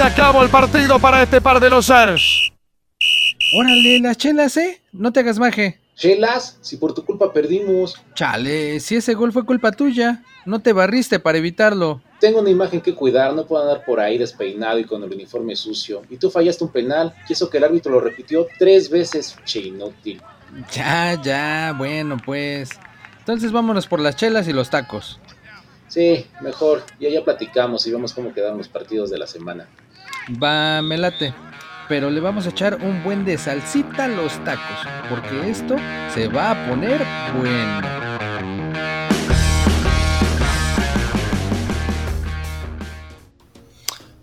se acabó el partido para este par de losers. Órale, las chelas, ¿eh? No te hagas maje. Chelas, si por tu culpa perdimos. Chale, si ese gol fue culpa tuya, no te barriste para evitarlo. Tengo una imagen que cuidar, no puedo andar por ahí despeinado y con el uniforme sucio. Y tú fallaste un penal, y eso que el árbitro lo repitió tres veces, che inútil. Ya, ya, bueno pues. Entonces vámonos por las chelas y los tacos. Sí, mejor. Ya ya platicamos y vemos cómo quedan los partidos de la semana. Va, me late. Pero le vamos a echar un buen de salsita a los tacos, porque esto se va a poner bueno.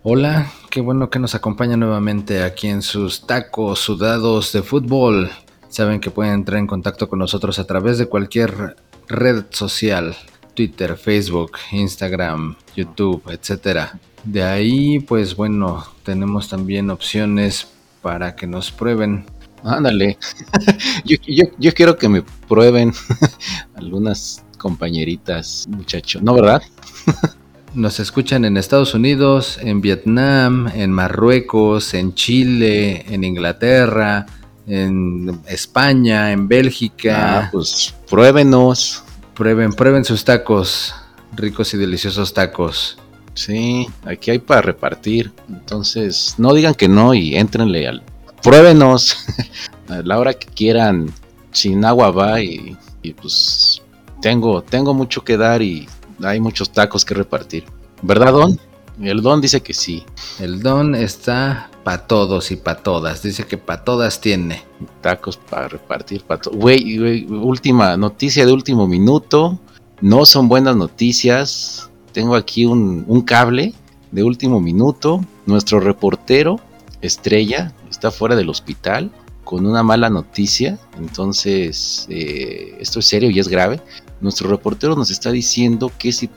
Hola, qué bueno que nos acompaña nuevamente aquí en sus tacos sudados de fútbol. Saben que pueden entrar en contacto con nosotros a través de cualquier red social, Twitter, Facebook, Instagram, YouTube, etc. De ahí, pues bueno, tenemos también opciones para que nos prueben. Ándale, yo, yo, yo quiero que me prueben algunas compañeritas, muchachos, ¿no verdad? Nos escuchan en Estados Unidos, en Vietnam, en Marruecos, en Chile, en Inglaterra, en España, en Bélgica. Ah, pues pruébenos. Prueben, prueben sus tacos, ricos y deliciosos tacos. Sí, aquí hay para repartir. Entonces, no digan que no y entrenle al. Pruébenos a la hora que quieran. Sin agua va y, y pues tengo, tengo mucho que dar y hay muchos tacos que repartir. ¿Verdad, Don? El Don dice que sí. El Don está para todos y para todas. Dice que para todas tiene. Tacos para repartir para todos. Güey, güey, última noticia de último minuto. No son buenas noticias. Tengo aquí un, cable de último minuto. Nuestro reportero, Estrella, está fuera del hospital con una mala noticia. Entonces, eh, esto es serio y es grave. Nuestro reportero nos está diciendo que si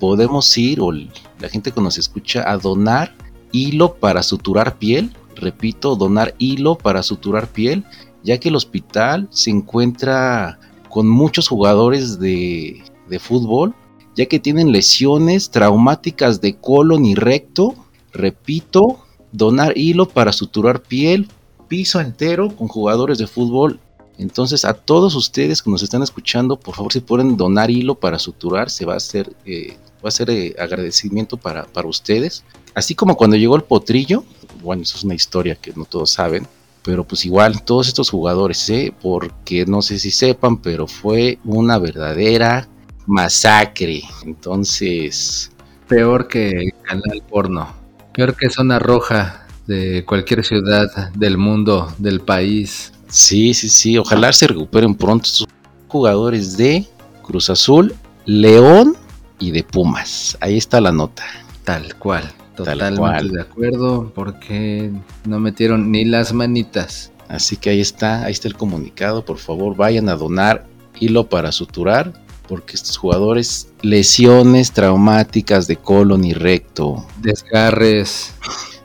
podemos ir, o la gente que nos escucha, a donar hilo para suturar piel. Repito, donar hilo para suturar piel, ya que el hospital se encuentra con muchos jugadores de fútbol, ya que tienen lesiones traumáticas de colon y recto. Repito, donar hilo para suturar piel, piso entero con jugadores de fútbol. Entonces, a todos ustedes que nos están escuchando, por favor, si pueden donar hilo para suturar, se va a hacer, eh, va a ser eh, agradecimiento para, para ustedes. Así como cuando llegó el potrillo, bueno, eso es una historia que no todos saben, pero pues igual todos estos jugadores, ¿eh? porque no sé si sepan, pero fue una verdadera masacre. Entonces, Peor que canal porno. Peor que zona roja de cualquier ciudad del mundo, del país. sí, sí, sí, ojalá se recuperen pronto estos jugadores de Cruz Azul, León y de Pumas. Ahí está la nota. Tal cual. Tal Totalmente cual. de acuerdo, porque no metieron ni las manitas. Así que ahí está, ahí está el comunicado. Por favor, vayan a donar hilo para suturar, porque estos jugadores, lesiones traumáticas de colon y recto. Desgarres.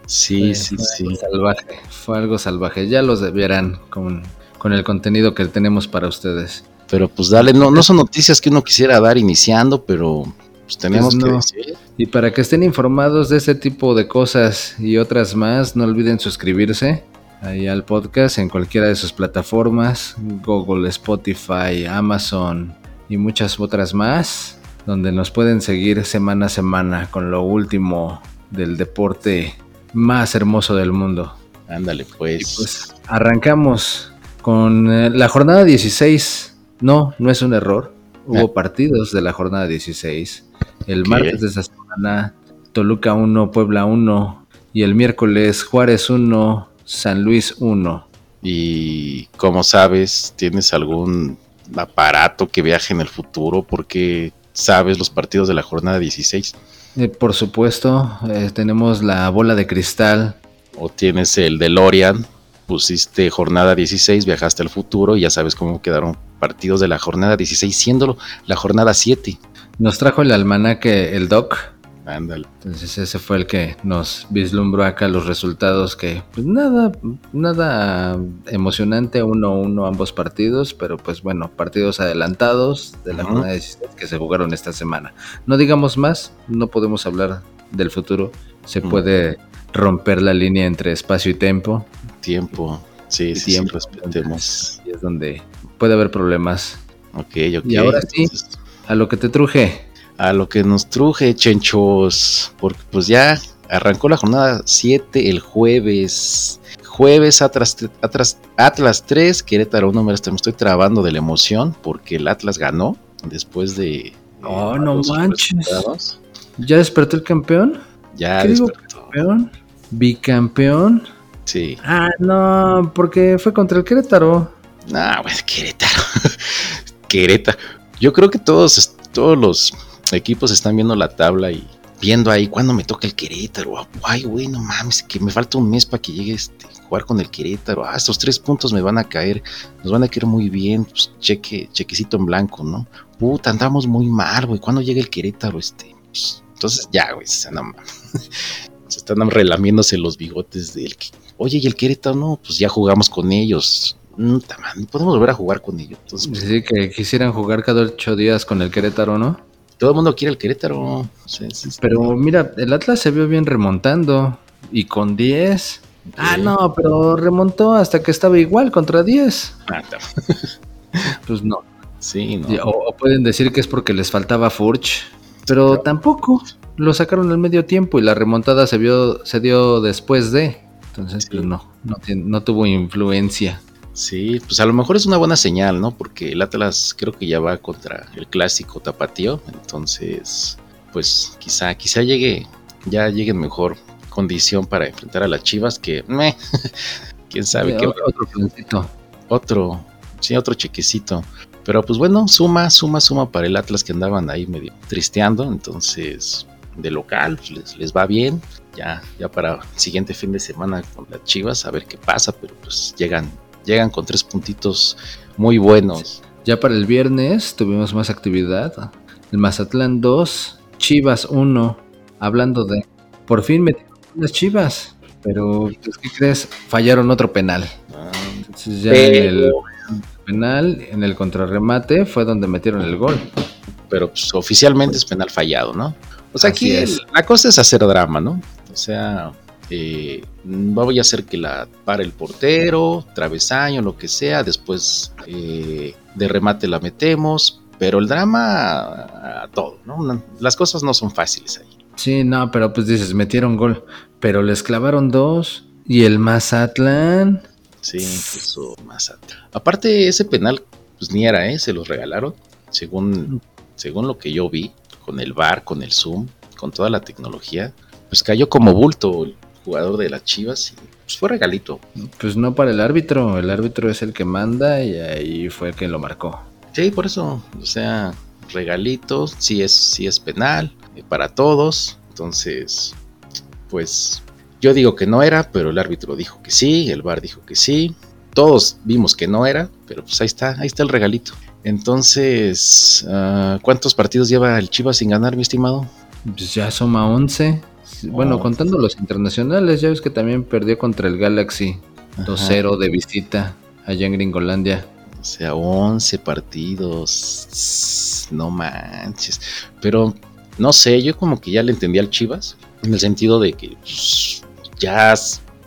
Sí, Eh, sí, fue sí. algo salvaje. Fue algo salvaje. Ya los verán con, con el contenido que tenemos para ustedes. Pero pues dale, no, no son noticias que uno quisiera dar iniciando, pero pues tenemos Pues que decir. Y para que estén informados de este tipo de cosas y otras más, no olviden suscribirse ahí al podcast en cualquiera de sus plataformas, Google, Spotify, Amazon y muchas otras más, donde nos pueden seguir semana a semana con lo último del deporte más hermoso del mundo. Ándale, Y pues. pues arrancamos con eh, la jornada 16. No, no es un error. Hubo Ah. partidos de la jornada 16. El martes de esta semana, Toluca 1, Puebla 1. Y el miércoles, Juárez 1, San Luis 1. Y como sabes, ¿tienes algún aparato que viaje en el futuro? Porque sabes los partidos de la jornada 16. Eh, por supuesto, eh, tenemos la bola de cristal. O tienes el DeLorean, pusiste jornada 16, viajaste al futuro y ya sabes cómo quedaron partidos de la jornada 16, siendo la jornada 7. Nos trajo el almanaque el Doc. Ándale. Entonces ese fue el que nos vislumbró acá los resultados que pues nada, nada emocionante, 1-1 ambos partidos, pero pues bueno, partidos adelantados de la jornada 16 que se jugaron esta semana. No digamos más, no podemos hablar del futuro, se puede romper la línea entre espacio y tiempo. Tiempo. Sí, Y sí, tiempo. sí, respetemos. Y es donde puede haber problemas. Ok, ok. Y ahora sí. A lo que te truje. A lo que nos truje, chenchos, porque pues ya arrancó la jornada 7 el jueves. Jueves Atlas, Atlas, Atlas 3, Querétaro 1, mira, hasta me estoy trabando de la emoción porque el Atlas ganó después de... Oh, eh, no los manches. resultados. ¿Ya despertó el campeón? Ya ¿Qué digo? despertó. ¿Campeón? ¿Bicampeón? Sí. Ah, no, porque fue contra el Querétaro. No, güey, Querétaro. Querétaro. Yo creo que todos, todos los equipos están viendo la tabla y viendo ahí cuándo me toca el Querétaro. Ay, güey, no mames, que me falta un mes para que llegue este jugar con el Querétaro. Ah, estos tres puntos me van a caer, nos van a caer muy bien. Pues cheque, chequecito en blanco, ¿no? Puta, andamos muy mal, güey. ¿Cuándo llega el Querétaro? Este, pues, entonces ya, güey, se, no se están relamiéndose los bigotes del que. Oye, y el Querétaro, no, pues ya jugamos con ellos. Mm, ta madre, podemos volver a jugar con ellos. Entonces, pues, Sí, que quisieran jugar cada ocho días con el Querétaro, ¿no? Todo el mundo quiere el Querétaro. Sí, sí, sí. Pero mira, el Atlas se vio bien remontando. Y con 10. Ah, no, pero remontó hasta que estaba igual contra 10. Ah, ta- Pues no. Sí, no. O, o pueden decir que es porque les faltaba Furch. Pero Claro. tampoco. Lo sacaron al medio tiempo y la remontada se vio, se dio después de. Entonces, pues no, no, no tuvo influencia. Sí, pues a lo mejor es una buena señal, ¿no? Porque el Atlas creo que ya va contra el clásico tapatío. Entonces, pues quizá, quizá llegue, ya llegue en mejor condición para enfrentar a las Chivas que, meh, quién sabe qué otro, otro plancito. otro, sí, otro chequecito. Pero pues bueno, suma, suma, suma para el Atlas que andaban ahí medio tristeando. Entonces, de local, pues, les, les va bien. Ya, ya para el siguiente fin de semana con las Chivas, a ver qué pasa. Pero pues llegan, llegan con tres puntitos muy buenos. Ya para el viernes tuvimos más actividad. El Mazatlán 2, Chivas 1. Hablando de. Por fin metieron las Chivas. Pero, pues, ¿qué crees? Fallaron otro penal. Entonces ya en el penal, en el contrarremate, fue donde metieron el gol. pero, pues, oficialmente es penal fallado, ¿no? O sea, Así aquí es. la cosa es hacer drama, ¿no? O sea, eh, voy a hacer que la pare el portero, travesaño, lo que sea, después eh, de remate la metemos, pero el drama a todo, ¿no? Las cosas no son fáciles ahí. Sí, no, pero pues dices, metieron gol. Pero les clavaron dos. Y el Mazatlán. Sí, eso más atrás. Aparte, ese penal, pues ni era, ¿eh? Se los regalaron, según, según lo que yo vi, con el bar, con el Zoom, con toda la tecnología, pues cayó como bulto jugador de las Chivas y pues fue regalito. Pues no para el árbitro. El árbitro es el que manda y ahí fue el que lo marcó. Sí, por eso, o sea, regalitos, sí es, sí es penal eh, para todos. Entonces, pues yo digo que no era, pero el árbitro dijo que sí, el VAR dijo que sí. Todos vimos que no era, pero pues ahí está, ahí está el regalito. Entonces, ah, ¿cuántos partidos lleva el Chivas sin ganar, mi estimado? Pues ya suma 11. Bueno, Oh. contando los internacionales, ya ves que también perdió contra el Galaxy 2-0 de visita allá en Gringolandia. O sea, 11 partidos. No manches. Pero no sé, yo como que ya le entendí al Chivas. En el sentido de que pues, ya,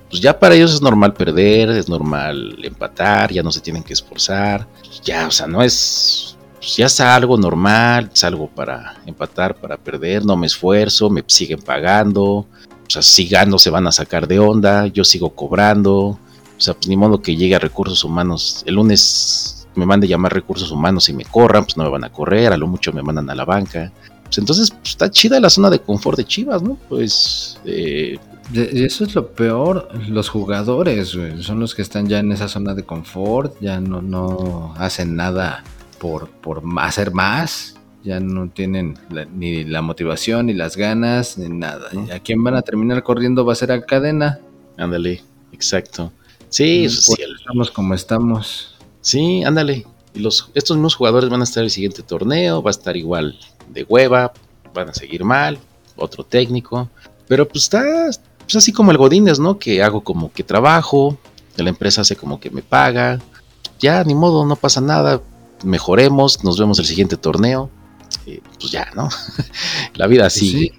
pues ya para ellos es normal perder, es normal empatar, ya no se tienen que esforzar. Ya, o sea, no es. Pues ya es algo normal, es algo para empatar, para perder, no me esfuerzo, me siguen pagando. O sea, si gano se van a sacar de onda, yo sigo cobrando. O sea, pues ni modo que llegue a recursos humanos. El lunes me mande llamar recursos humanos y me corran, pues no me van a correr, a lo mucho me mandan a la banca. Pues entonces pues, está chida la zona de confort de Chivas, ¿no? Pues eh, eso es lo peor, los jugadores, güey, son los que están ya en esa zona de confort, ya no, no hacen nada por, por hacer más, ya no tienen la- ni la motivación, ni las ganas, ni nada. ¿Y ¿A quién van a terminar corriendo? Va a ser a cadena. ándale, exacto. Sí, Pues, sí, el- Estamos como estamos. sí, ándale. Y los, estos mismos jugadores van a estar el siguiente torneo, va a estar igual de hueva, van a seguir mal, otro técnico. Pero pues está pues así como el Godínez, ¿no? Que hago como que trabajo, la empresa hace como que me paga. Ya, ni modo, no pasa nada. Mejoremos, nos vemos el siguiente torneo. eh, pues ya, ¿no? la vida sigue. Sí,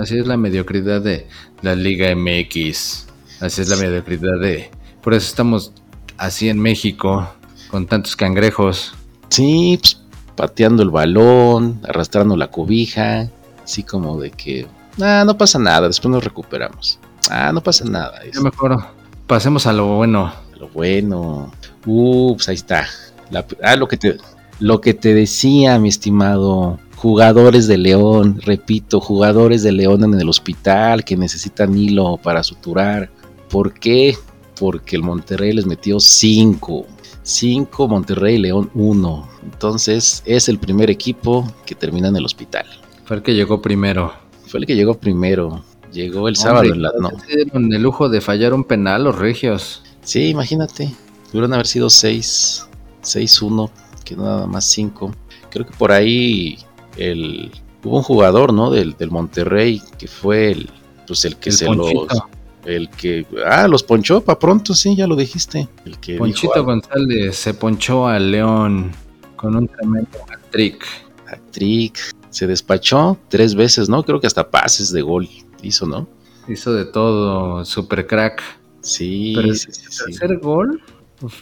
así es la mediocridad de la Liga MX. Así es la mediocridad de... Por eso estamos así en México, con tantos cangrejos. Sí, pues pateando el balón, arrastrando la cobija, así como de que, ah, no pasa nada, después nos recuperamos. Ah, no pasa nada. Ya mejor pasemos a lo bueno. A lo bueno. Uh, pues ahí está. La- ah, lo que te lo que te decía, mi estimado. Jugadores de León, repito, jugadores de León en el hospital que necesitan hilo para suturar. ¿Por qué? Porque el Monterrey les metió 5. 5, Monterrey, León 1. Entonces es el primer equipo que termina en el hospital. Fue el que llegó primero. Fue el que llegó primero. Llegó el sábado en la no. Dieron el lujo de fallar un penal los regios. Sí, imagínate. Pudieron haber sido 6, 6-1, que nada más 5. Creo que por ahí el, hubo un jugador, ¿no? Del, del Monterrey que fue el, pues el que El se Ponchito. los, el que, ah, los ponchó para pronto, sí, ya lo dijiste. El que Ponchito dijo, González se ponchó al León con un tremendo trick. ah, trick, se despachó tres veces, ¿no? Creo que hasta pases de gol hizo, ¿no? Hizo de todo, super crack. Sí, Pero el sí, sí, sí. tercer gol,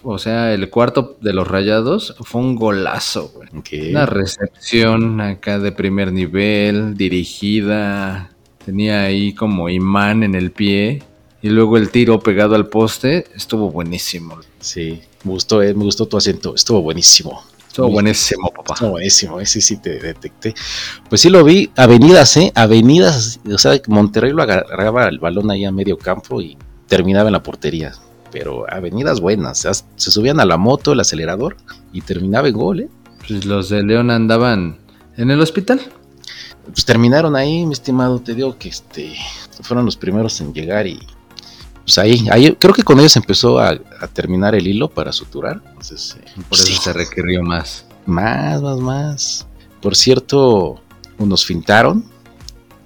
o sea, el cuarto de los rayados, fue un golazo, güey. Una recepción acá de primer nivel, dirigida. Tenía ahí como imán en el pie. Y luego el tiro pegado al poste. Estuvo buenísimo. Sí, me gustó, eh, me gustó tu acento, estuvo buenísimo. Estuvo buenísimo, papá. Estuvo buenísimo, ese sí te detecté. Pues sí lo vi, avenidas, ¿eh? Avenidas, o sea, Monterrey lo agarraba el balón ahí a medio campo y terminaba en la portería. Pero avenidas buenas, se subían a la moto, el acelerador y terminaba en gol, ¿eh? Pues los de León andaban en el hospital. Pues terminaron ahí, mi estimado, te digo que este fueron los primeros en llegar y pues ahí, ahí creo que con ellos empezó a, a terminar el hilo para suturar. Entonces, eh, Por eso se requirió más. Más, más, más. Por cierto, nos fintaron.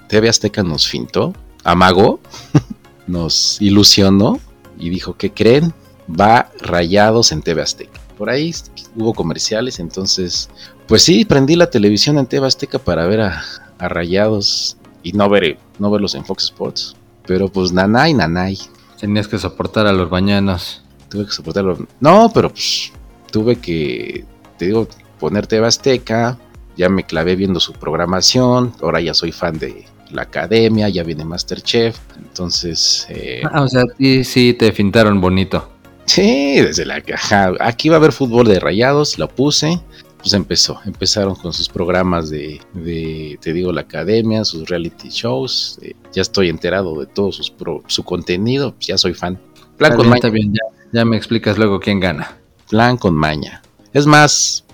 TV Azteca nos fintó. Amagó. nos ilusionó. Y dijo, ¿qué creen? Va rayados en TV Azteca. Por ahí hubo comerciales. Entonces, pues sí, prendí la televisión en TV Azteca para ver a, a rayados. Y no, ver, no verlos en Fox Sports. Pero pues nanay, nanay. Tenías que soportar a los bañanos. Tuve que soportarlo. No, pero pues tuve que, te digo, poner TV Azteca. Ya me clavé viendo su programación. Ahora ya soy fan de la academia. Ya viene Masterchef. Entonces, eh, Ah, o sea, sí, sí, te fintaron bonito. sí, desde la caja. Aquí va a haber fútbol de rayados. Lo puse. Pues empezó. Empezaron con sus programas de, de, te digo, la academia, sus reality shows. Eh, ya estoy enterado de todo sus pro- su contenido. pues ya soy fan. Plan Está con bien, maña. está bien, ya, ya me explicas luego quién gana. Plan con maña. Es más,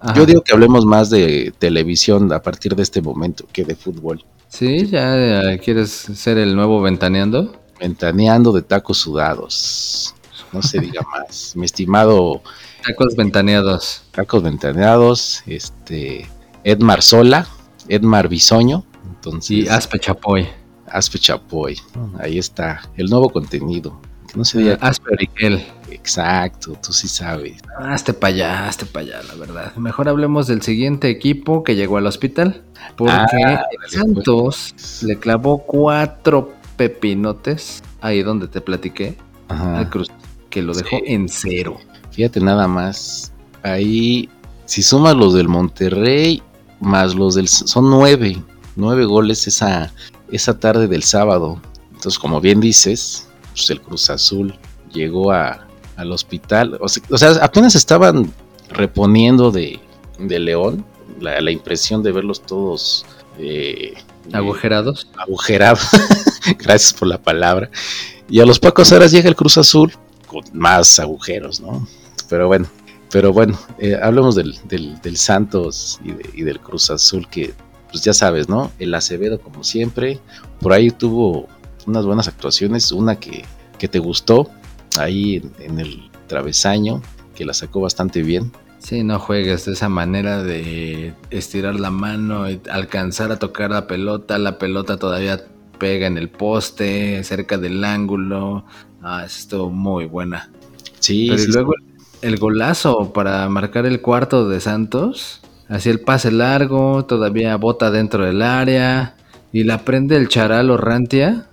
Ajá. Yo digo que hablemos más de televisión a partir de este momento que de fútbol. Sí, ya eh, quieres ser el nuevo ventaneando. Ventaneando de tacos sudados. No se diga más. Mi estimado Tacos ventaneados. tacos ventaneados, este Edmar Sola, Edmar Bisoño, entonces Y Aspe Chapoy. Aspe Chapoy. Ahí está el nuevo contenido. Que no se diga Aspe Oriquel. exacto, tú sí sabes. Hazte para allá, hazte para allá, la verdad. Mejor hablemos del siguiente equipo que llegó al hospital. Porque Ah, dale, Santos le clavó cuatro pepinotes ahí donde te platiqué Ajá. al Cruz, que lo dejó Sí. en cero. Fíjate nada más. Ahí, si sumas los del Monterrey, más los del... Son nueve. Nueve goles esa, esa tarde del sábado. Entonces, como bien dices, pues el Cruz Azul llegó a, al hospital. O sea, o sea, apenas estaban reponiendo de, de León. La, la impresión de verlos todos... eh, Agujerados. agujerado. Gracias por la palabra. Y a los pocos horas llega el Cruz Azul con más agujeros, ¿no? Pero bueno, pero bueno, eh, hablemos del, del, del Santos y, de- y del Cruz Azul que, pues ya sabes, ¿no? El Acevedo como siempre, por ahí tuvo unas buenas actuaciones, una que, que te gustó ahí en, en el travesaño, que la sacó bastante bien. Sí, no juegues de esa manera de estirar la mano y alcanzar a tocar la pelota. La pelota todavía pega en el poste, cerca del ángulo. Ah, estuvo muy buena. Sí, Pero y sí, luego el golazo para marcar el cuarto de Santos. Así el pase largo, todavía bota dentro del área y la prende el charal Rantia.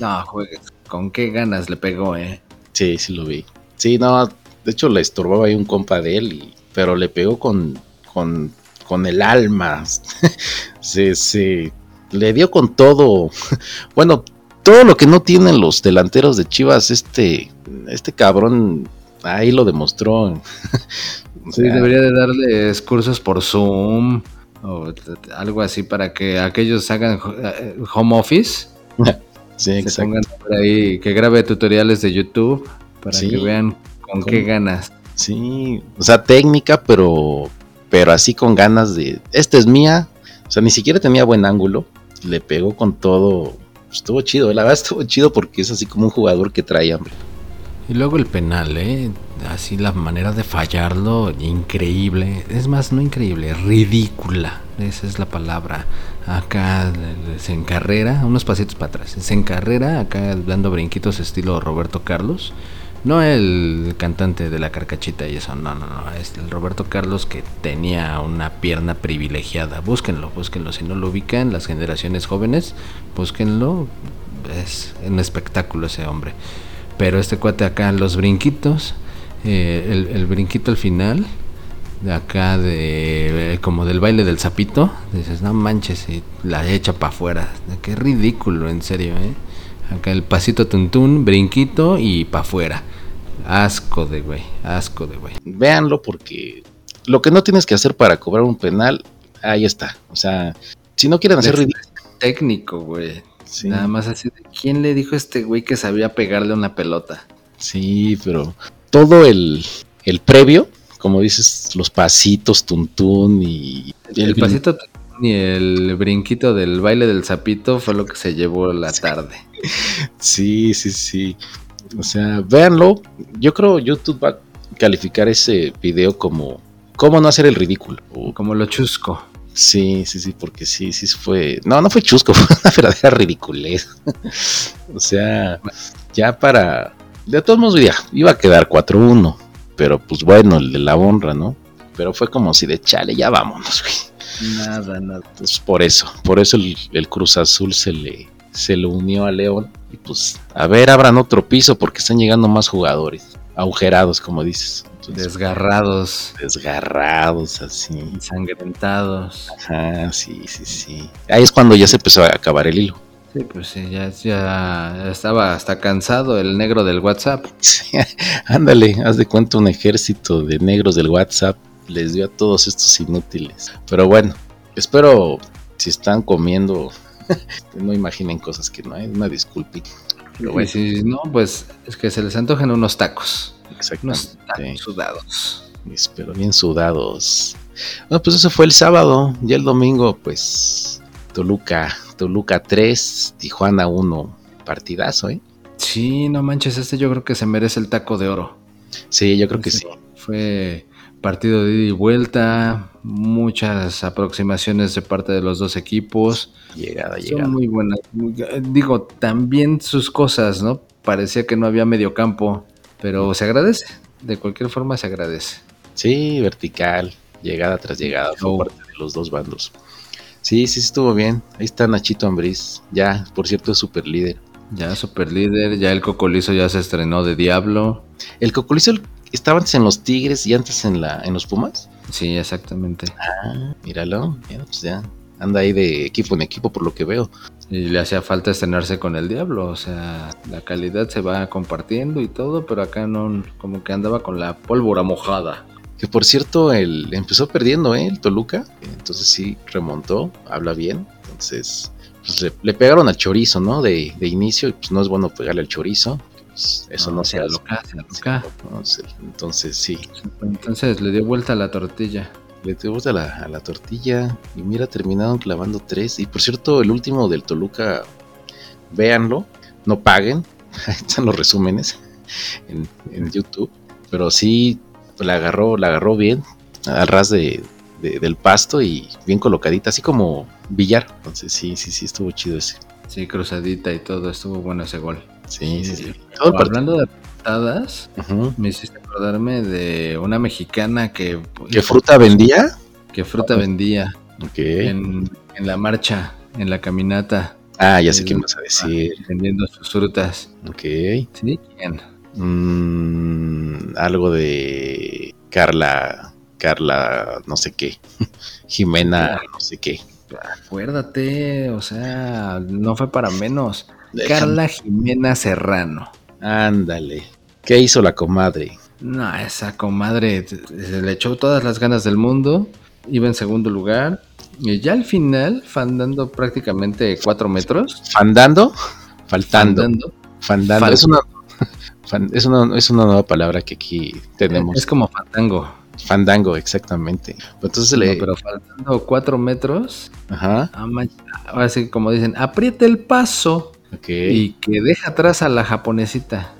No, juegues, con qué ganas le pegó, eh. Sí, sí lo vi. Sí, no, de hecho le estorbaba ahí un compa de él, y, pero le pegó con, con, con el alma. sí, sí, le dio con todo. bueno, todo lo que no tienen los delanteros de Chivas, este, este cabrón ahí lo demostró. sí, debería de darles cursos por Zoom o algo así para que aquellos hagan eh, home office. Sí, se pongan por ahí, que grabe tutoriales de YouTube para que vean con qué ganas. Sí, o sea, técnica, pero pero así con ganas de, esta es mía, o sea, ni siquiera tenía buen ángulo, le pegó con todo, estuvo chido, la verdad estuvo chido porque es así como un jugador que trae hambre. Y luego el penal, ¿eh? Así la manera de fallarlo, increíble. Es más, no increíble, ridícula. Esa es la palabra. Acá se encarrera, unos pasitos para atrás. Se encarrera, acá dando brinquitos estilo Roberto Carlos. No el cantante de la carcachita y eso, no, no, no. Es el Roberto Carlos que tenía una pierna privilegiada. Búsquenlo, búsquenlo. Si no lo ubican, las generaciones jóvenes, búsquenlo. Es un espectáculo ese hombre. Pero este cuate acá, los brinquitos, eh, el, brinquito al final, de acá de como del baile del sapito, dices, no manches, y la echa para afuera. Qué ridículo, en serio, ¿eh? Acá el pasito tuntún, brinquito y para afuera. Asco de güey, asco de güey. Véanlo porque lo que no tienes que hacer para cobrar un penal, ahí está. O sea, si no quieren hacer ridículo. Técnico, güey. Nada más así ¿quién le dijo a este güey que sabía pegarle una pelota? Sí, pero todo el, el previo, como dices, los pasitos, tuntún y... El, pasito y el brinquito del baile del sapito fue lo que se llevó la tarde. Sí, sí, sí. O sea, véanlo. Yo creo YouTube va a calificar ese video como cómo no hacer el ridículo. como lo chusco. Sí, sí, sí, porque sí, sí fue. No, no fue chusco, fue una verdadera ridiculez. o sea, ya para. De todos modos, ya, iba a quedar 4-1. Pero pues bueno, el de la honra, ¿no? Pero fue como si de chale, ya vámonos, güey. Nada, nada. Pues por eso, por eso el Cruz Azul se le, se lo unió a León. Y pues, a ver, abran otro piso porque están llegando más jugadores. Agujerados, como dices. desgarrados. Desgarrados, así. Ensangrentados. Ajá, sí, sí, sí. Ahí es cuando ya se empezó a acabar el hilo. Sí, pues sí, ya, ya estaba hasta cansado el negro del WhatsApp. ándale, haz de cuenta un ejército de negros del WhatsApp les dio a todos estos inútiles. Pero bueno, espero si están comiendo no imaginen cosas que no hay, una disculpita. Pero si no, pues es que se les antojan unos tacos. Exacto. Unos tacos sudados. Pero bien sudados. Bueno, pues eso fue el sábado. Ya el domingo, pues Toluca, Toluca 3, Tijuana 1. Partidazo, ¿eh? Sí, no manches, este yo creo que se merece el taco de oro. Sí, yo creo que sí. Fue partido de ida y vuelta, muchas aproximaciones de parte de los dos equipos. Llegada, llegada. muy buenas. Digo, también sus cosas, ¿no? Parecía que no había medio campo, pero se agradece. De cualquier forma se agradece. Sí, vertical, llegada tras llegada, por parte de los dos bandos. Sí, sí estuvo bien. Ahí está Nachito Ambriz. Ya, por cierto, es super líder. Ya, super líder. Ya el Cocolizo ya se estrenó de Diablo. El Cocolizo estaba antes en los Tigres y antes en la en los Pumas. Sí, exactamente. Ah, míralo. pues ya anda ahí de equipo en equipo por lo que veo. Y le hacía falta estrenarse con el diablo, o sea, la calidad se va compartiendo y todo, pero acá no, como que andaba con la pólvora mojada. Que por cierto, él empezó perdiendo, ¿eh? El Toluca, entonces sí remontó, habla bien, entonces pues le, pegaron al chorizo, ¿no? De, de inicio, y pues no es bueno pegarle al chorizo, pues, eso no, se aloca, se Entonces, sí. Entonces le dio vuelta a la tortilla. Le dio vuelta a la, tortilla y mira, terminaron clavando tres. Y por cierto, el último del Toluca, véanlo, no paguen. están los resúmenes en, YouTube. Pero sí, la agarró, la agarró bien, al ras de, del pasto y bien colocadita, así como billar. Entonces sí, sí, sí, estuvo chido ese. Sí, cruzadita y todo, estuvo bueno ese gol. Sí, sí, sí. Hablando de patadas, me hiciste acordarme de una mexicana que... ¿Qué fruta vendía? que fruta vendía Ok. en, en la marcha, en la caminata, Ah, ya sé qué vas a decir. vendiendo sus frutas. Ok. ¿Sí? ¿Quién? Mm, algo de Carla, Carla, no sé qué. Jimena, no sé qué. Acuérdate, o sea, no fue para menos. Déjame- Carla Jimena Serrano. Ándale. ¿Qué hizo la comadre? No, esa comadre se le echó todas las ganas del mundo. Iba en segundo lugar. Y ya al final, fandando prácticamente cuatro metros. ¿Fandando? Faltando. Fandando. Fandando. Fal- Es una, fan- es, una, es una nueva palabra que aquí tenemos. Es como fandango. Fandango, exactamente. Entonces No, le. pero faltando cuatro metros. Ajá. ah, Ahora sí, como dicen, aprieta el paso. Y que deja atrás a la japonesita.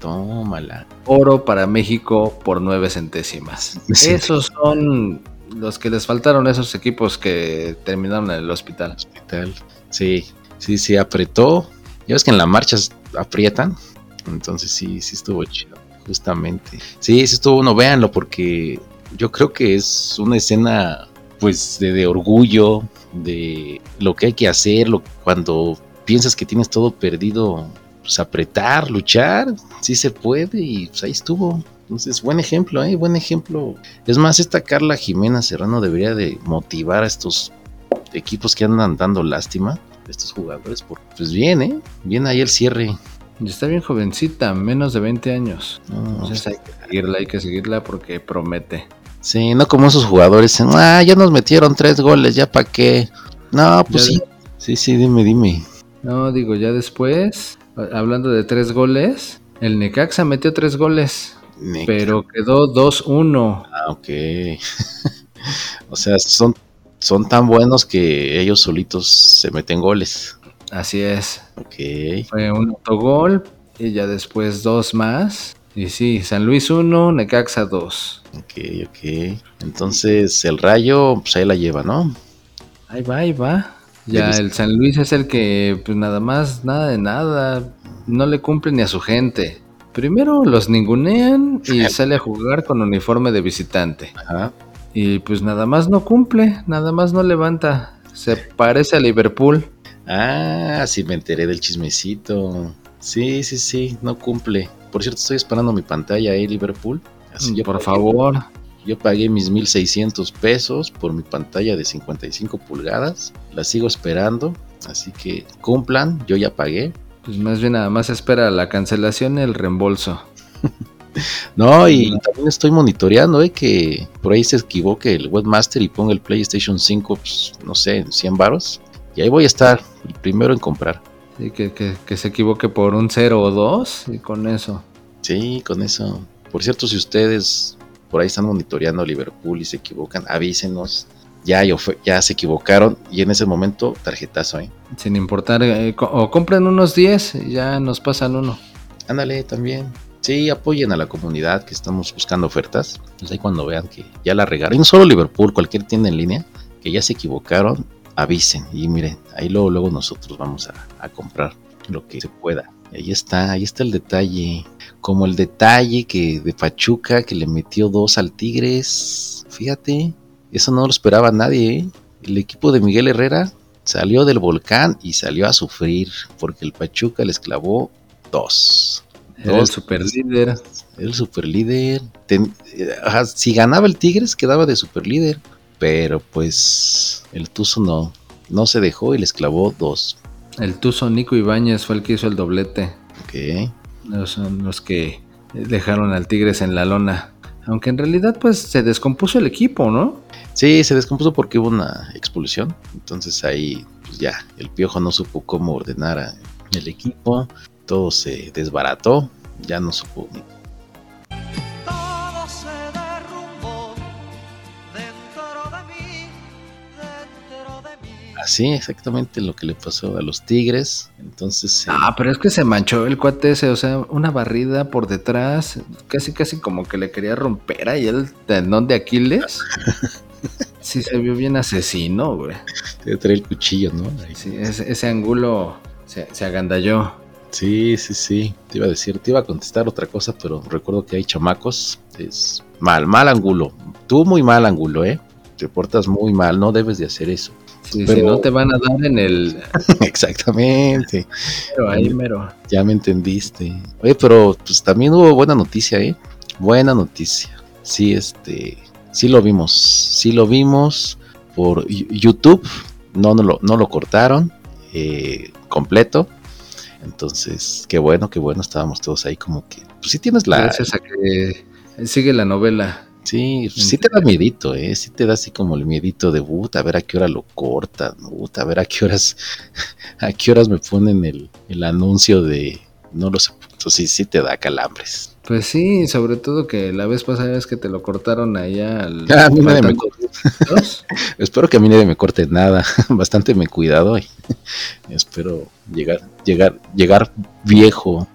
Tómala. Oro para México por nueve centésimas. Sí. Esos son los que les faltaron a esos equipos que terminaron en el hospital. Hospital. Sí, sí, sí, apretó. Ya ves que en la marcha aprietan. Entonces sí, sí estuvo chido. Justamente. Sí, sí estuvo bueno, véanlo, porque yo creo que es una escena, pues, de, de orgullo, de lo que hay que hacer, lo, cuando piensas que tienes todo perdido, pues apretar, luchar, sí se puede, y pues ahí estuvo. Entonces, buen ejemplo, ¿eh? Buen ejemplo. Es más, esta Carla Jimena Serrano debería de motivar a estos equipos que andan dando lástima, estos jugadores, porque pues bien, ¿eh? Bien ahí el cierre. Y está bien jovencita, menos de 20 años. No, Entonces hay que seguirla, hay que seguirla porque promete. Sí, no como esos jugadores, ah, ya nos metieron tres goles, ya para qué. No, pues Ya sí. Sí, sí, dime, dime. No, digo, ya después, hablando de tres goles, el Necaxa metió tres goles, pero quedó 2-1. Ah, ok. o sea, son, son tan buenos que ellos solitos se meten goles. Así es. Ok. Fue un autogol y ya después dos más. Y sí, San Luis 1, Necaxa 2. Ok, ok. Entonces el rayo, pues ahí la lleva, ¿no? Ahí va, ahí va. Ya el San Luis es el que, pues nada más, nada de nada, no le cumple ni a su gente. Primero los ningunean y sale a jugar con uniforme de visitante. Ajá. Y pues nada más no cumple, nada más no levanta. Se parece a Liverpool. Ah, sí me enteré del chismecito. Sí, sí, sí, no cumple. Por cierto, estoy esperando mi pantalla ahí, Liverpool. Así yo Por pagué- favor. Yo pagué mis 1600 pesos por mi pantalla de 55 pulgadas. La sigo esperando. Así que cumplan, yo ya pagué. Pues más bien nada más espera la cancelación y el reembolso. No, y también estoy monitoreando, eh, que por ahí se equivoque el webmaster y ponga el PlayStation 5, pues, no sé, en 100 varos. Y ahí voy a estar, el primero en comprar. Sí, que, que- que se equivoque por un 0 o 2 y con eso. Sí, con eso. Por cierto, si ustedes por ahí están monitoreando Liverpool y se equivocan, avísenos. Ya, ya se equivocaron y en ese momento tarjetazo, ¿eh? Sin importar, eh, o compren unos 10 y ya nos pasan uno. Ándale también. Sí, apoyen a la comunidad que estamos buscando ofertas. Pues ahí cuando vean que ya la regaron. Y no solo Liverpool, cualquier tienda en línea que ya se equivocaron, avisen. Y miren, ahí luego, luego nosotros vamos a, a comprar lo que se pueda. Ahí está, ahí está el detalle. Como el detalle que de Pachuca que le metió dos al Tigres. Fíjate, eso no lo esperaba nadie. ¿eh? El equipo de Miguel Herrera salió del volcán y salió a sufrir porque el Pachuca les clavó dos. Era el Dos. super líder. El super líder. si ganaba el Tigres, quedaba de super líder. Pero pues el Tuzo no, no se dejó y les clavó dos. El Tuzo Nico Ibáñez fue el que hizo el doblete. Ok. No son los que dejaron al Tigres en la lona. Aunque en realidad pues se descompuso el equipo, ¿no? Sí, se descompuso porque hubo una expulsión. Entonces ahí, pues ya, el piojo no supo cómo ordenar a el equipo. Todo se desbarató. Ya no supo ni Así exactamente lo que le pasó a los Tigres. Entonces, eh, Ah, pero es que se manchó el cuate ese, o sea, una barrida por detrás, casi casi como que le quería romper ahí el tendón de Aquiles. Sí, se vio bien asesino, güey. debe traer el cuchillo, ¿no? Ahí. Sí, ese, ese ángulo se, se agandalló. Sí, sí, sí. Te iba a decir, te iba a contestar otra cosa, pero recuerdo que hay chamacos. Es mal, mal ángulo. Tú muy mal ángulo, ¿eh? te portas muy mal, no debes de hacer eso. Sí, Pero- Si no te van a dar en el... Exactamente, Pero ahí mero. ya me entendiste. Oye, pero pues también hubo buena noticia, ¿eh? Buena noticia. Sí, este, sí lo vimos, sí lo vimos por YouTube, no, no, lo, no lo cortaron eh, completo. Entonces, qué bueno, qué bueno, estábamos todos ahí como que, pues sí tienes la, Gracias a que sigue la novela. Sí, sí te da miedito, ¿eh? Sí te da así como el miedito de, puta, a ver a qué hora lo cortan, puta, a ver a qué horas, a qué horas me ponen el, el anuncio de, no lo sé, sí, sí te da calambres. Pues sí, sobre todo que la vez pasada es que te lo cortaron allá al... Ah, a mí nadie me. Espero que a mí nadie me corte nada, bastante me he cuidado y espero llegar, llegar, llegar viejo,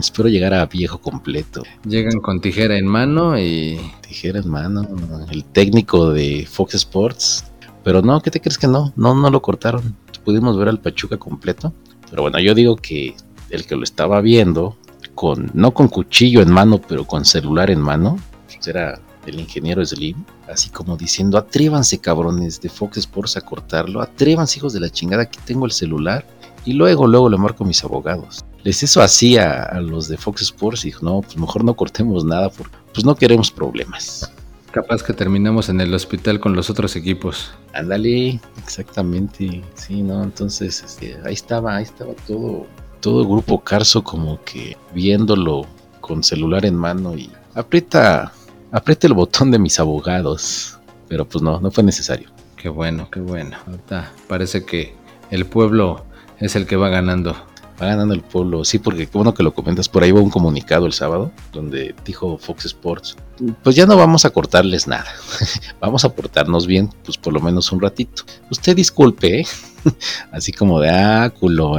espero llegar a viejo completo. Llegan con tijera en mano y... Tijera en mano, el técnico de Fox Sports. Pero no, ¿qué te crees que no? No, no lo cortaron. Pudimos ver al Pachuca completo. Pero bueno, yo digo que el que lo estaba viendo, con, no con cuchillo en mano, pero con celular en mano, pues era el ingeniero Slim, así como diciendo, atrévanse cabrones de Fox Sports a cortarlo, atrévanse hijos de la chingada, aquí tengo el celular. Y luego, luego le marco a mis abogados. Les hizo así a, a los de Fox Sports y dijo, no, pues mejor no cortemos nada porque pues no queremos problemas. Capaz que terminamos en el hospital con los otros equipos. Ándale, exactamente. Sí, no, entonces este, ahí estaba, ahí estaba todo, todo el grupo Carso como que viéndolo con celular en mano y aprieta, aprieta el botón de mis abogados. Pero pues no, no fue necesario. Qué bueno, qué bueno. Ahorita parece que el pueblo es el que va ganando. Va ganando el pueblo, sí, porque qué bueno que lo comentas. Por ahí hubo un comunicado el sábado donde dijo Fox Sports: Pues ya no vamos a cortarles nada, vamos a portarnos bien, pues por lo menos un ratito. Usted disculpe, ¿eh? así como de ah, culo.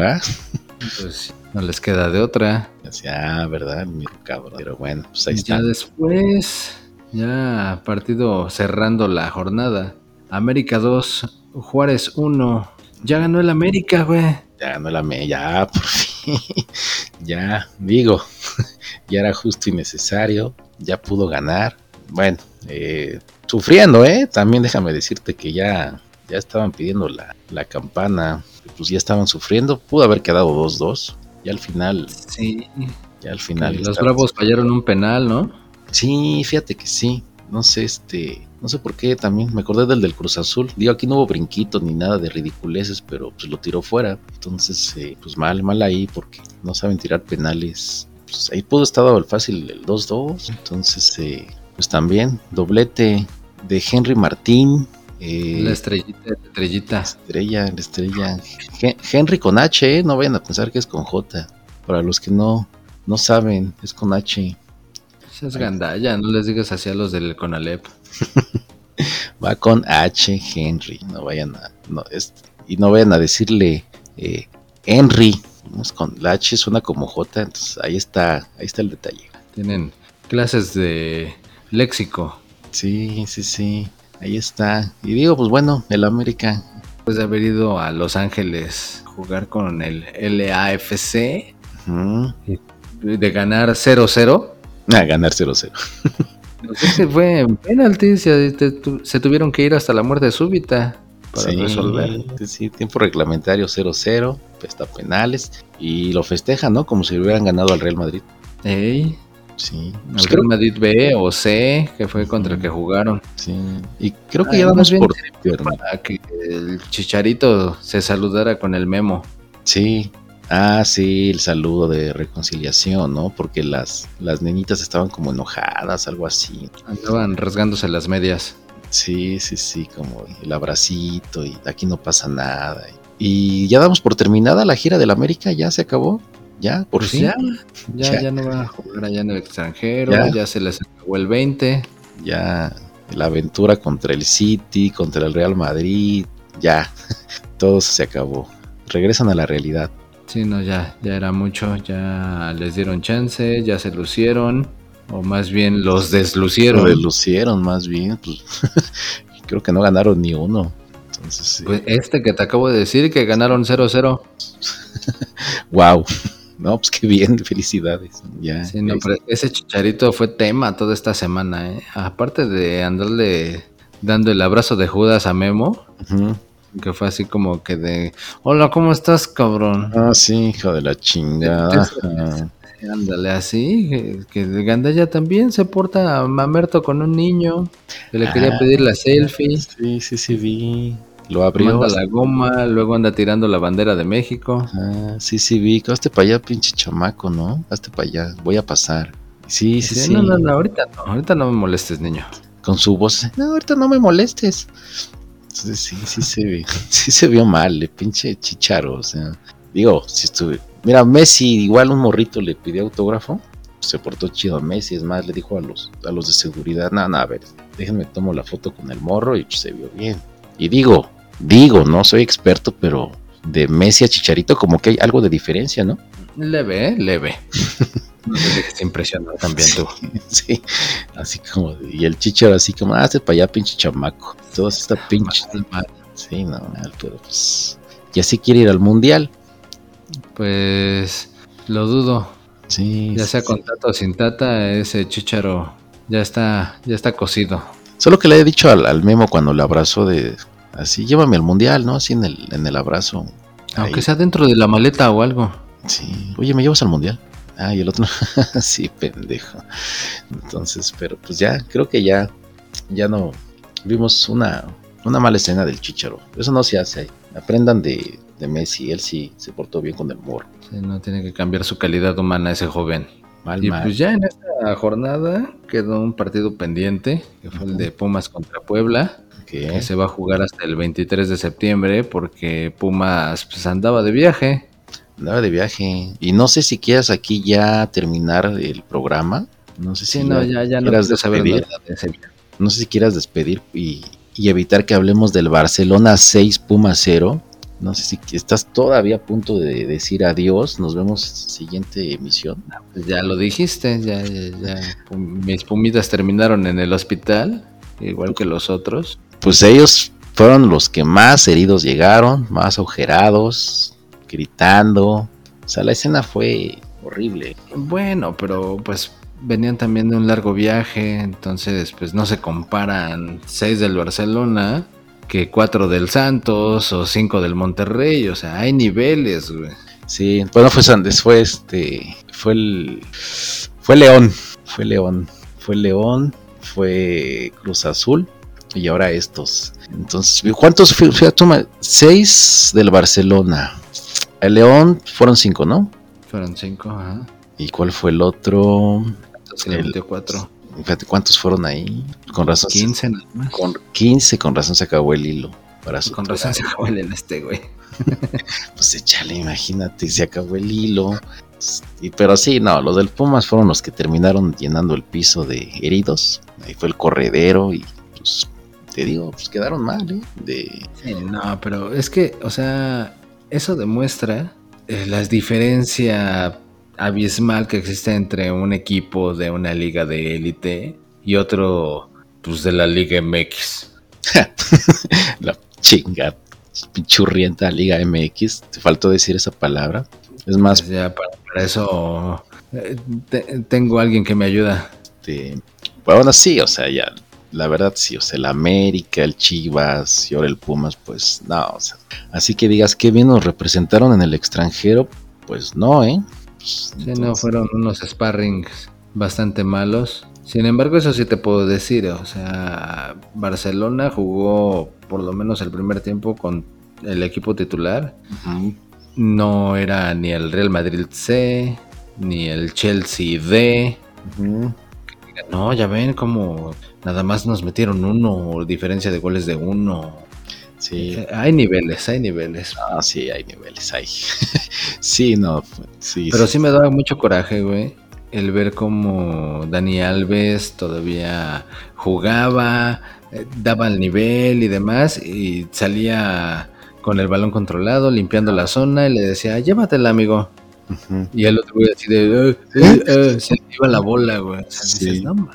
Pues no les queda de otra. Así, ah, verdad, mi cabrón. Pero bueno, pues ahí Y está. Ya después, ya partido cerrando la jornada. América 2, Juárez 1. Ya ganó el América, güey. Ya ganó la me, ya, por fin. ya, digo, ya era justo y necesario. Ya pudo ganar. Bueno, eh, sufriendo, ¿eh? También déjame decirte que ya, ya estaban pidiendo la, la campana. Pues ya estaban sufriendo. Pudo haber quedado 2-2. Y al final, Sí. ya al final. los estaban- Bravos fallaron un penal, ¿no? Sí, fíjate que sí. No sé, este. No sé por qué también. Me acordé del del Cruz Azul. Digo, aquí no hubo brinquito ni nada de ridiculeces, pero pues lo tiró fuera. Entonces, eh, pues mal, mal ahí porque no saben tirar penales. Pues ahí pudo estar dado el fácil el 2-2. Entonces, eh, pues también, doblete de Henry Martín. eh, La estrellita, la estrellita. estrella, la estrella. Hen- Henry con H, ¿eh? no vayan a pensar que es con J. Para los que no, no saben, es con H. Esa es gandalla, no les digas así a los del Conalep. Va con H Henry, no vayan a, no, es- y no vayan a decirle eh, Henry. Es con la H suena como J, entonces ahí está, ahí está el detalle. Tienen clases de léxico. Sí, sí, sí, ahí está. Y digo, pues bueno, el América, Después de haber ido a Los Ángeles a jugar con el LAFC, de ganar 0-0. a ganar 0-0. No sé si fue en penaltis, se, se tuvieron que ir hasta la muerte súbita para Sí, resolver. sí, tiempo reglamentario 0-0, está penales, y lo festejan, ¿no? Como si hubieran ganado al Real Madrid. Ey, Sí, el pues creo- Real Madrid B o C, que fue contra el que jugaron. sí. Y creo que Ah, ya más damos bien por Para que el chicharito se saludara con el memo. Sí. Ah, sí, el saludo de reconciliación, ¿no? Porque las, las niñitas estaban como enojadas, algo así. Andaban rasgándose las medias. Sí, sí, sí, como el abracito y aquí no pasa nada. Y ya damos por terminada la gira del América, ya se acabó. Ya, por Pues fin. ya, ya, Ya. ya no va a jugar allá en el extranjero, Ya. ya, se les acabó el 20. Ya la aventura contra el City, contra el Real Madrid, ya, todo se acabó. Regresan a la realidad. Sí, no, ya, ya era mucho, ya les dieron chance, ya se lucieron, o más bien los deslucieron. Lo deslucieron más bien, pues creo que no ganaron ni uno. Entonces, sí. Pues este que te acabo de decir que ganaron 0-0. wow. No, pues qué bien, felicidades. Ya. Sí, no, pero ese chicharito fue tema toda esta semana, ¿eh? Aparte de andarle dando el abrazo de Judas a Memo, Ujú. Que fue así como que de, hola, ¿cómo estás, cabrón? Ah, sí, hijo de la chingada. Ajá. Ándale, así, que, que el Gandaya también se porta mamerto con un niño, que le quería Ah. pedir la selfie, Sí, sí, sí, vi. Lo abrió. manda la goma, luego anda tirando la bandera de México. Ah, sí, sí, vi. Hazte para allá, pinche chamaco, ¿no? Hazte para allá. Voy a pasar. Sí, sí, Dice, sí. No, no, no, ahorita no, ahorita no me molestes, niño. Con su voz. No, ahorita no me molestes. Entonces, sí, sí se vio. Sí se vio mal, el pinche chicharo. O sea, digo, si estuve. Mira, Messi, igual un morrito le pidió autógrafo. Se portó chido a Messi. Es más, le dijo a los, a los de seguridad: No, no, a ver, déjenme tomo la foto con el morro y se vio bien. Y digo, digo, no soy experto, pero de Messi a Chicharito, como que hay algo de diferencia, ¿no? Leve, leve. Dejes impresionar también tú. Sí, así como, y el chicharo así como, ah, hazte para allá, pinche chamaco. Todo está pinche. Sí, no, pero pues, ya se quiere ir al mundial. Pues lo dudo. Sí, Ya sí, sea sí. con tata o sin tata, ese chicharo ya está, ya está cocido. Solo que le he dicho al, al Memo cuando le abrazó de, así, llévame al mundial, ¿no? Así en el, en el abrazo. Aunque Ahí. sea dentro de la maleta o algo. Sí, oye, ¿me llevas al mundial? Ah, y el otro, sí, pendejo. Entonces, pero pues ya, creo que ya, ya no, vimos una, una mala escena del chicharo. Eso no se hace. Aprendan de, de Messi, él sí se portó bien con el morro. Sí, no tiene que cambiar su calidad humana ese joven. Mal, Y mal. pues ya en esta jornada quedó un partido pendiente, que fue el de Pumas contra Puebla, que se va a jugar hasta el 23 de septiembre porque Pumas pues, andaba de viaje. Andaba de viaje. Y no sé si quieras aquí ya terminar el programa. No sé si Sí, no, ya, ya no quieras despedir. No sé si quieras despedir y, y evitar que hablemos del Barcelona 6 Puma 0. No sé si estás todavía a punto de decir adiós. Nos vemos siguiente emisión. Pues ya lo dijiste, ya, ya, ya. Mis pumitas terminaron en el hospital, igual que los otros. Pues ellos fueron los que más heridos llegaron, más agujerados, gritando. O sea, la escena fue horrible. Bueno, pero pues venían también de un largo viaje, entonces pues no se comparan seis del Barcelona que cuatro del Santos o cinco del Monterrey, o sea, hay niveles, güey. Sí, bueno, fue Sandes, fue este, fue el, fue León, fue León, fue León, fue Cruz Azul y ahora estos. Entonces, ¿cuántos toma, seis del Barcelona. El León fueron cinco, ¿no? Fueron cinco, ajá. ¿Y cuál fue el otro? El- metió cuatro. Fíjate cuántos fueron ahí. Con razón. se- 15 nada más. Con 15, con razón se acabó el hilo. Para su Con razón se acabó el en este, güey. Pues échale, imagínate, se acabó el hilo. Y, pero sí, no, los del Pumas fueron los que terminaron llenando el piso de heridos. Ahí fue el corredero y pues te digo, pues quedaron mal, ¿eh? De, Sí, no, pero es que, o sea, eso demuestra eh, la diferencia abismal que existe entre un equipo de una liga de élite y otro, pues, de la Liga MX. la chinga pinchurrienta Liga MX. Te faltó decir esa palabra. Es más, Pues ya para, para eso eh, te- tengo alguien que me ayuda. este, bueno, sí, o sea, ya, la verdad sí, o sea, el América, el Chivas y ahora el Pumas, pues no, o sea, así que digas que bien nos representaron en el extranjero, pues no, ¿eh? Pues, Sí, no, fueron unos sparrings bastante malos. Sin embargo, eso sí te puedo decir, o sea, Barcelona jugó por lo menos el primer tiempo con el equipo titular. No era ni el Real Madrid C, ni el Chelsea D. Ujú. No, ya ven como nada más nos metieron uno, diferencia de goles de uno. Sí, Hay niveles, hay niveles. ah, sí, hay niveles ahí. sí, no, sí. Pero sí me daba mucho coraje, güey, el ver cómo Dani Alves todavía jugaba, eh, daba el nivel y demás, y salía con el balón controlado, limpiando la zona, y le decía, llévatela, amigo. Y el otro güey así de, "Eh, eh, eh", se iba la bola, güey. O sea, Sí. dices, "No, ma".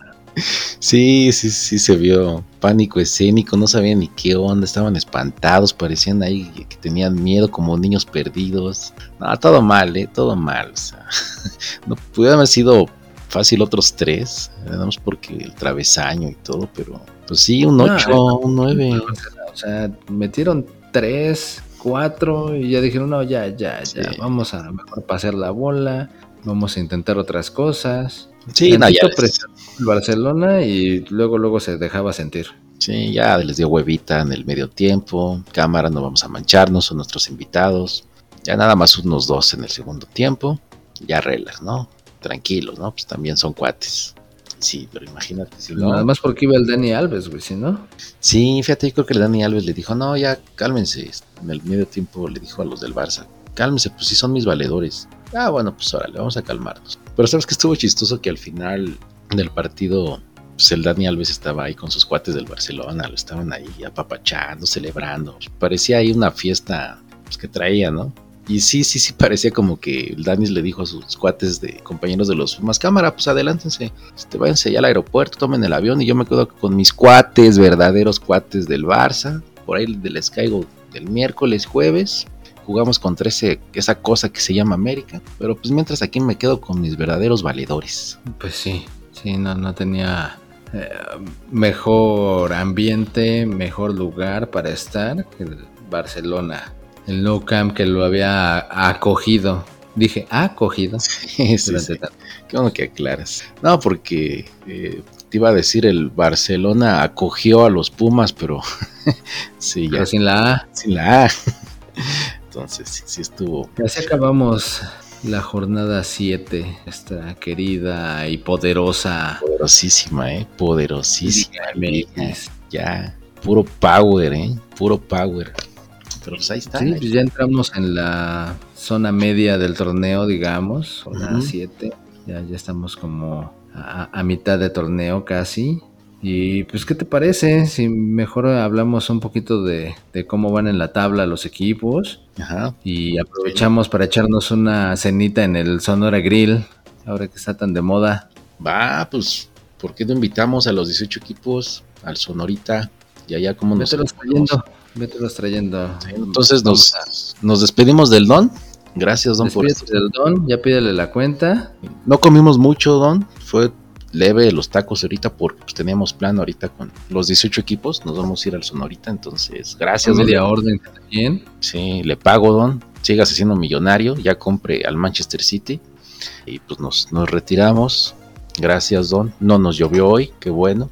Sí, sí, sí se vio pánico escénico, no sabían ni qué onda, estaban espantados, parecían ahí que tenían miedo como niños perdidos. No, todo mal, eh, todo mal. O sea, no pudieron haber sido fácil otros tres, nada más porque el travesaño y todo, pero Pues sí, un Ah, 8, un 9. O sea, metieron tres, cuatro y ya dijeron, no, ya, ya, ya, vamos a mejor pasar la bola, vamos a intentar otras cosas. Sí, no, ya el Barcelona y luego, luego se dejaba sentir. sí, ya les dio huevita en el medio tiempo. Cámara, no vamos a mancharnos, son nuestros invitados. Ya nada más unos dos en el segundo tiempo. Ya relax, ¿no? Tranquilos, ¿no? Pues también son cuates. Sí, pero imagínate si no. Nada más porque iba el Dani Alves, güey, si no. Sí, fíjate, yo creo que el Dani Alves le dijo, no, ya cálmense. En el medio tiempo le dijo a los del Barça, cálmense, pues sí son mis valedores. Ah, bueno, pues órale, vamos a calmarnos. Pero sabes que estuvo chistoso que al final del partido, pues el Dani Alves estaba ahí con sus cuates del Barcelona, lo estaban ahí apapachando, celebrando. Parecía ahí una fiesta pues, que traía, ¿no? Y sí, sí, sí, parecía como que el Danis le dijo a sus cuates de compañeros de los más cámara, pues adelántense, este, váyanse ya al aeropuerto, tomen el avión y yo me quedo con mis cuates, verdaderos cuates del Barça. Por ahí les caigo del miércoles, jueves. Jugamos contra ese, esa cosa que se llama América. Pero pues mientras aquí me quedo con mis verdaderos valedores. Pues sí, sí, no, no tenía eh, mejor ambiente, mejor lugar para estar que el Barcelona. El No Camp que lo había acogido. Dije, acogido. Sí, sí, sí. que aclaras. No, porque eh, te iba a decir, el Barcelona acogió a los Pumas, pero sí, ya Pero sin la A. sin la A. Entonces, sí, sí estuvo. Así acabamos la jornada 7, esta querida y poderosa Poderosísima, ¿eh? Poderosísima. Ya, puro power, ¿eh? Puro power. Pero pues ahí está. Sí, pues ya entramos en la zona media del torneo, digamos, Ujú. 7. Ya, ya estamos como a, a mitad de torneo casi. Y pues, ¿qué te parece? Si mejor hablamos un poquito de, de cómo van en la tabla los equipos. Ajá. Y aprovechamos para echarnos una cenita en el Sonora Grill, ahora que está tan de moda. Va, pues, ¿por qué no invitamos a los 18 equipos al Sonorita? Y allá como nos... Vételos trayendo, vételos trayendo. Sí, Entonces nos, nos despedimos del Don. Gracias, Don, por Despídete del don, ya pídele la cuenta. No comimos mucho, Don. Fue leve los tacos ahorita porque pues, teníamos plan ahorita con los 18 equipos. Nos vamos a ir al Sonorita. Entonces, gracias, Don. media orden también. Sí, le pago, Don. Sigas siendo millonario. Ya compre al Manchester City. Y pues nos, nos retiramos. Gracias, Don. No nos llovió hoy. Qué bueno.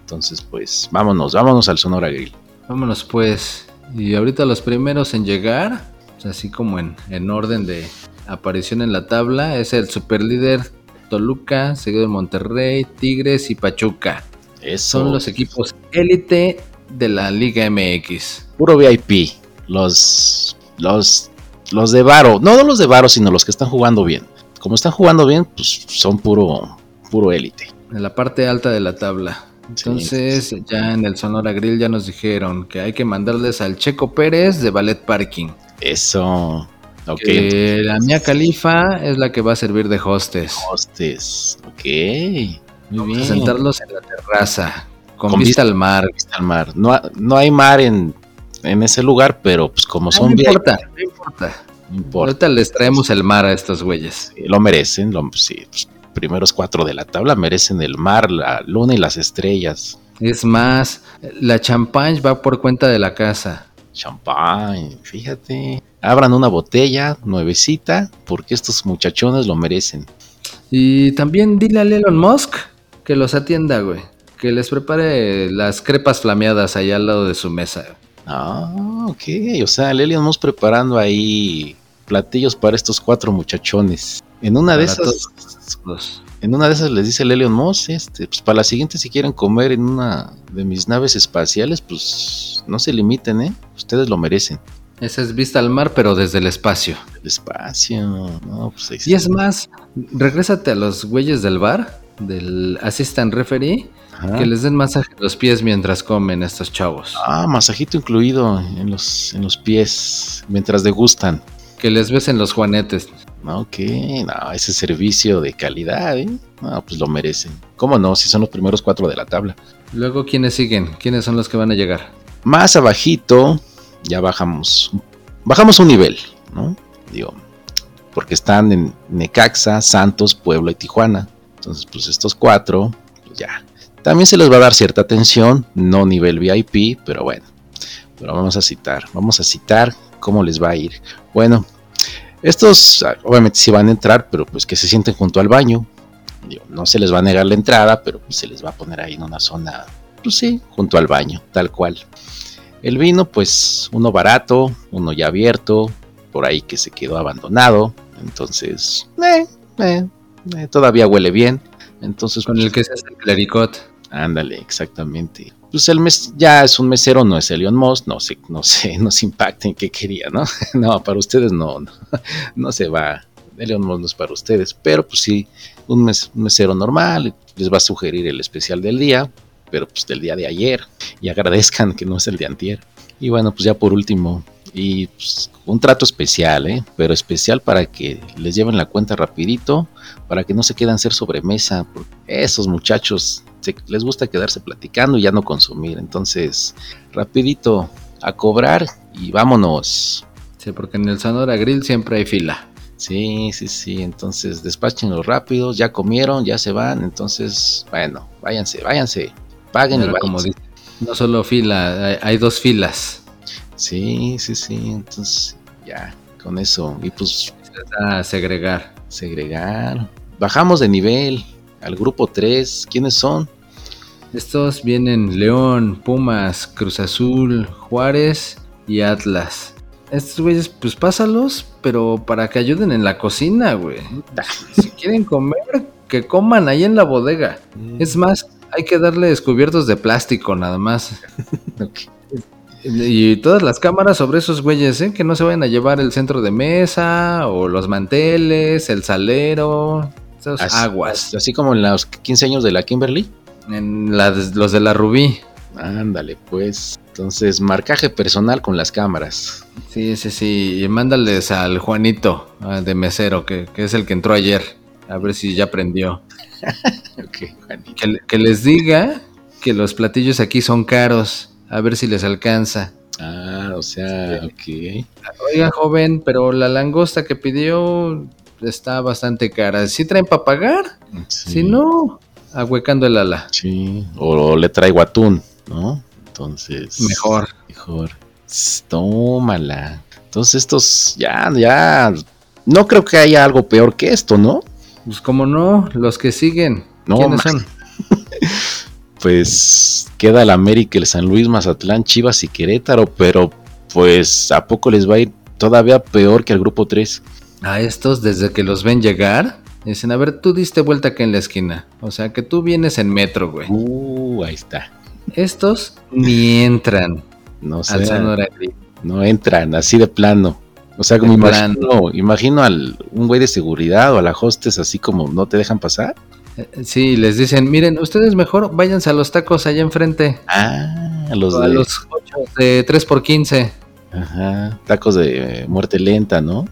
Entonces, pues vámonos. Vámonos al Sonora Grill. Vámonos pues. Y ahorita los primeros en llegar, así como en, en orden de aparición en la tabla, es el superlíder Toluca, seguido de Monterrey, Tigres y Pachuca. Eso. Son los equipos élite de la Liga MX. puro VIP. Los, los, los de Varo, no los de Varo, sino los que están jugando bien. Como están jugando bien, pues son puro, puro élite. En la parte alta de la tabla. Entonces, ya en el Sonora Grill ya nos dijeron que hay que mandarles al Checo Pérez de Ballet Parking. Eso. Ok. Que la Mía Califa es la que va a servir de hostess. Hostes. Ok. Muy Vamos a bien. sentarlos en la terraza, con, Con vista vista- al mar. Vista al mar. No, no hay mar en, en ese lugar, pero pues como No, son no importa, no importa. no importa. Ahorita les traemos el mar a estos güeyes. Sí, Lo merecen. Lo, sí, pues, primeros cuatro de la tabla merecen el mar, la luna y las estrellas. Es más, la champagne va por cuenta de la casa. Champagne, fíjate. Abran una botella nuevecita porque estos muchachones lo merecen. Y también dile a Elon Musk que los atienda, güey. Que les prepare las crepas flameadas allá al lado de su mesa. Ah, ok. O sea, Moss preparando ahí platillos para estos cuatro muchachones. En una de esas, en una de esas les dice Lelion Moss, este, pues para la siguiente si quieren comer en una de mis naves espaciales, pues no se limiten, ¿eh? Ustedes lo merecen. Esa es vista al mar, pero desde el espacio. El espacio, no, pues ahí Y es más, regrésate a los güeyes del bar, del assistant referee, Ajá. que les den masaje en los pies mientras comen estos chavos. Ah, masajito incluido en los, en los pies mientras degustan. Que les besen los juanetes. Ok, no, ese servicio de calidad, ¿eh? No, pues lo merecen. ¿Cómo no? Si son los primeros cuatro de la tabla. Luego, ¿quiénes siguen? ¿Quiénes son los que van a llegar? Más abajito, ya bajamos. Bajamos un nivel, ¿no? Digo, porque están en Necaxa, Santos, Puebla y Tijuana. Entonces, pues estos cuatro, pues ya. También se les va a dar cierta atención, no nivel VIP, pero bueno. Pero vamos a citar, vamos a citar cómo les va a ir. Bueno, estos obviamente sí van a entrar, pero pues que se sienten junto al baño. Digo, no se les va a negar la entrada, pero pues se les va a poner ahí en una zona, pues sí, junto al baño, tal cual. El vino, pues uno barato, uno ya abierto, por ahí que se quedó abandonado. Entonces, eh, eh, eh, todavía huele bien. Entonces, Con pues, el que se hace el clericot. Ándale, exactamente. Pues el mes ya es un mesero, no es Elion Moss, no sé, no sé, no se impacten qué quería, ¿no? no, para ustedes no, no, se va. Elion Moss no es para ustedes, pero pues sí, un, mes- un mesero normal les va a sugerir el especial del día, pero pues del día de ayer y agradezcan que no es el de antier. Y bueno, pues ya por último, y pues, un trato especial, ¿eh? Pero especial para que les lleven la cuenta rapidito, para que no se quedan ser sobremesa, porque esos muchachos se- les gusta quedarse platicando y ya no consumir. Entonces, rapidito a cobrar y vámonos. Sí, porque en el Sonora Grill siempre hay fila. Sí, sí, sí. Entonces, despáchenlo rápido. Ya comieron, ya se van. Entonces, bueno, váyanse, váyanse. Paguen y como váyanse. dice, no solo fila, hay, hay dos filas. Sí, sí, sí. Entonces, ya, con eso. Y pues, a segregar. segregar. Bajamos de nivel al grupo 3. ¿Quiénes son? Estos vienen León, Pumas, Cruz Azul, Juárez y Atlas. Estos güeyes, pues pásalos, pero para que ayuden en la cocina, güey. Si quieren comer, que coman ahí en la bodega. Es más, hay que darle descubiertos de plástico nada más. Y todas las cámaras sobre esos güeyes, ¿eh? Que no se vayan a llevar el centro de mesa o los manteles, el salero, esos Así- aguas. Así como en los 15 años de la Kimberly. En la- los de la Rubí. Ándale, pues. Entonces, marcaje personal con las cámaras. Sí, sí, sí. Y mándales al Juanito ah, de mesero, que, que es el que entró ayer. A ver si ya aprendió. Ok, Juanito. Que, que les diga que los platillos aquí son caros. A ver si les alcanza. Ah, o sea, ok. Oiga, joven, pero la langosta que pidió está bastante cara. ¿Sí traen para pagar? Sí, Si no, ahuecando el ala. Sí. O le traigo atún, ¿no? Entonces. Mejor. Mejor. Tómala. Entonces, estos ya, ya. No creo que haya algo peor que esto, ¿no? Pues como no, los que siguen. No, ¿Quiénes son? Pues queda el América, el San Luis, Mazatlán, Chivas y Querétaro, pero pues a poco les va a ir todavía peor que al grupo 3. A estos, desde que los ven llegar, dicen, a ver, tú diste vuelta acá en la esquina. O sea, que tú vienes en metro, güey. Uh, ahí está. Estos ni entran No sé. al Sonora Grill. No entran, así de plano. O sea, como imagino, imagino al un güey de seguridad o a la hostes así como no te dejan pasar. Eh, Sí, les dicen, miren, ustedes mejor váyanse a los tacos allá enfrente. Ah, a los a de los ochos de 3x15. ajá, tacos de eh, muerte lenta, ¿no?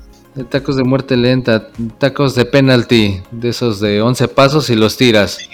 Tacos de muerte lenta, tacos de penalty, de esos de 11 pasos y los tiras.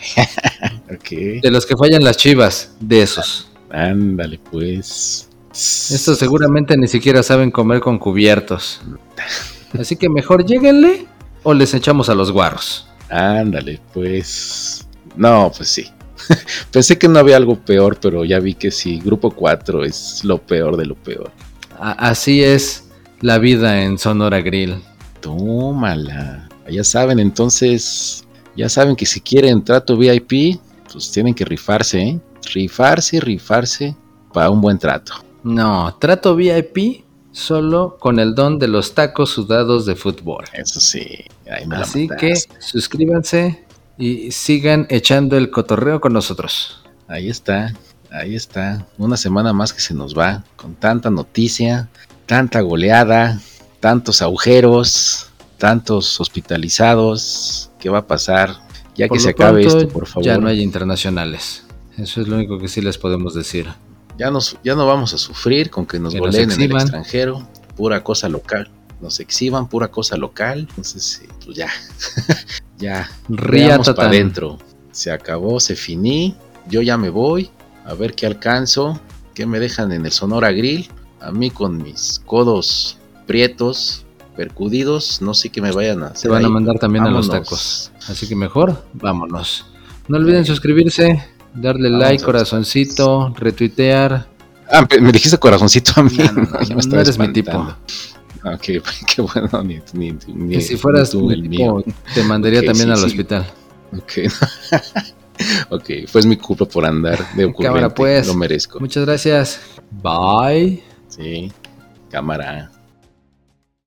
De los que fallan las chivas, de esos. Ándale, pues. Estos seguramente ni siquiera saben comer con cubiertos. Así que mejor lléguenle o les echamos a los guarros. Ándale, pues. No, pues sí. Pensé que no había algo peor, pero ya vi que sí. Grupo 4 es lo peor de lo peor. A- así es la vida en Sonora Grill. Tómala. Ya saben, entonces. Ya saben que si quieren trato VIP, pues tienen que rifarse, ¿eh? Rifarse, rifarse para un buen trato. No, trato VIP solo con el don de los tacos sudados de fútbol. Eso sí. ahí me Así que suscríbanse y sigan echando el cotorreo con nosotros. Ahí está, ahí está. Una semana más que se nos va con tanta noticia, tanta goleada, tantos agujeros, tantos hospitalizados. ¿Qué va a pasar? Ya Por que se acabe pronto, esto, por favor. Ya no hay internacionales. Eso es lo único que sí les podemos decir. ya, nos, ya no vamos a sufrir con que nos Que nos goleen en el extranjero. Pura cosa local. Nos exhiban, pura cosa local. Entonces, pues ya. ya. Riatatán. para adentro. Se acabó, se finí. Yo ya me voy. A ver qué alcanzo. ¿Qué me dejan en el Sonora Grill? A mí con mis codos prietos, percudidos. No sé qué me vayan a hacer. Se van a mandar también a los tacos. Así que mejor, vámonos. No olviden suscribirse, Darle like, corazoncito, retuitear. Ah, me dijiste corazoncito a mí. No, eres mi espantando. Ah, Ok, qué bueno, ni, ni, ni- Que si fueras tú mi el tipo, mío. te mandaría también sí, al sí. hospital. Ok. ok, fue mi culpa por andar de ocurrente. Cámara, pues. Lo merezco. Muchas gracias. Bye. Sí, cámara.